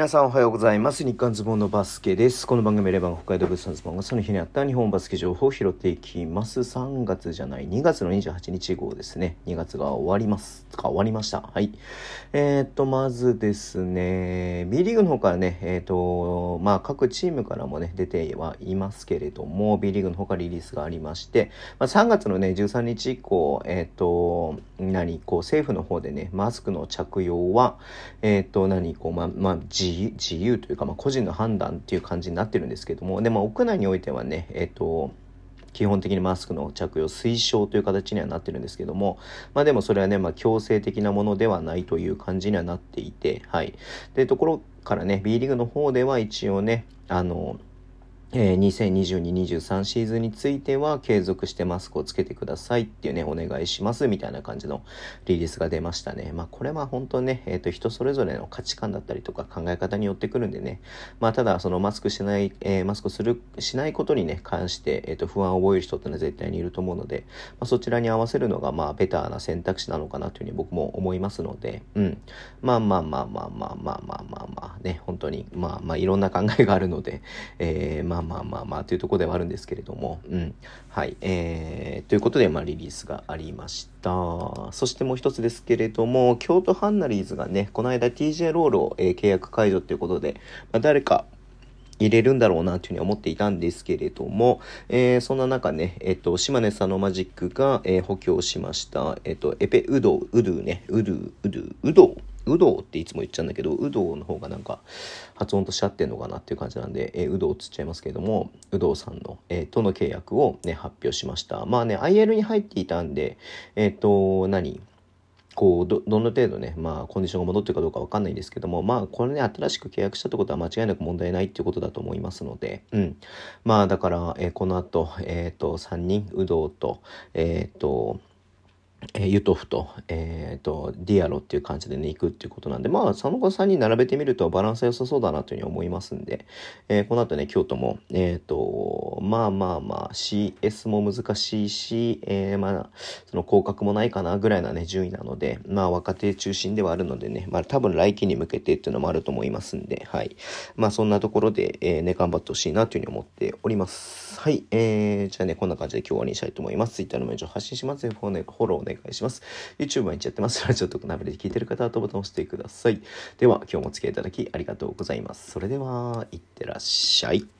皆さんおはようございます。日刊ズボンのバスケです。この番組レバン北海道物産ズボンがその日にあった日本バスケ情報を拾っていきます。3月じゃない、2月の28日号ですね。2月が終わります。か、終わりました。はい。えー、っと、まずですね、B リーグの方からね、えー、っと、まあ各チームからもね、出てはいますけれども、B リーグの方からリリースがありまして、まあ、3月のね、13日以降、えー、っと、何、こう政府の方でね、マスクの着用は、え、っと、何、こう、ま、まあ、自自由というか、まあ、個人の判断っていう感じになってるんですけどもでも屋内においてはねえっ、と基本的にマスクの着用推奨という形にはなってるんですけども、まあでもそれはね、まあ強制的なものではないという感じにはなっていて、はい。で、ところからね、B リーグの方では一応ね、あの、えー、2022-23シーズンについては継続してマスクをつけてくださいっていうね、お願いしますみたいな感じのリリースが出ましたね。まあこれは本当ね、えっ、ー、と人それぞれの価値観だったりとか考え方によってくるんでね、まあただそのマスクしない、えー、マスクする、しないことにね、関して、えっ、と不安を覚える人ってのは絶対にいると思うので、まあそちらに合わせるのがまあベターな選択肢なのかなというふうに僕も思いますので、うん。まあまあまあまあまあまあまあまあまあね、本当にまあまあいろんな考えがあるので、えー、まあまあまあまあというところではあるんですけれども、うん。はい。えー、ということで、まあ、リリースがありました。そしてもう一つですけれども、京都ハンナリーズがね、この間 TJ ロールを、えー、契約解除ということで、まあ、誰か、入れるんだろうなというふうに思っていたんですけれども、えー、そんな中ね、えっ、と、島根さんのマジックが、えー、補強しました、えっ、と、エペウドウ、ウドゥね、ウドゥ、ウドゥ、ウドウ、ウドウっていつも言っちゃうんだけど、ウドウの方がなんか発音とし合ってんのかなっていう感じなんで、えー、ウドウっつっちゃいますけれども、ウドウさんの、えー、との契約をね、発表しました。まあね、IL に入っていたんで、えっ、と、何？こうど、どの程度ね、まあ、コンディションが戻ってるかどうかわかんないんですけども、まあ、これね、新しく契約したってことは間違いなく問題ないっていうことだと思いますので、うん。まあ、だから、えー、この後、えっ、ー、と、3人、有働と、えっ、ー、と、えー、ユトフと、えっ、ー、と、ディアロっていう感じでね、行くっていうことなんで、まあ、その後3人並べてみるとバランス良さそうだなというふうに思いますんで、えー、この後ね、京都も、えっ、と、まあまあまあ、CS も難しいし、えまあ、その降格もないかなぐらいなね、順位なので、まあ、若手中心ではあるのでね、まあ、多分来季に向けてっていうのもあると思いますんで、はい。まあ、そんなところで、えね、頑張ってほしいなというふうに思っております。はい。えー、じゃあね、こんな感じで今日終わりにしたいと思います。Twitter のメーを発信します。フォローお願いします。YouTube 毎日やってます。ラジオとナビで聞いてる方はボタンを押してください。では、今日もお付き合いいただきありがとうございます。それでは、いってらっしゃい。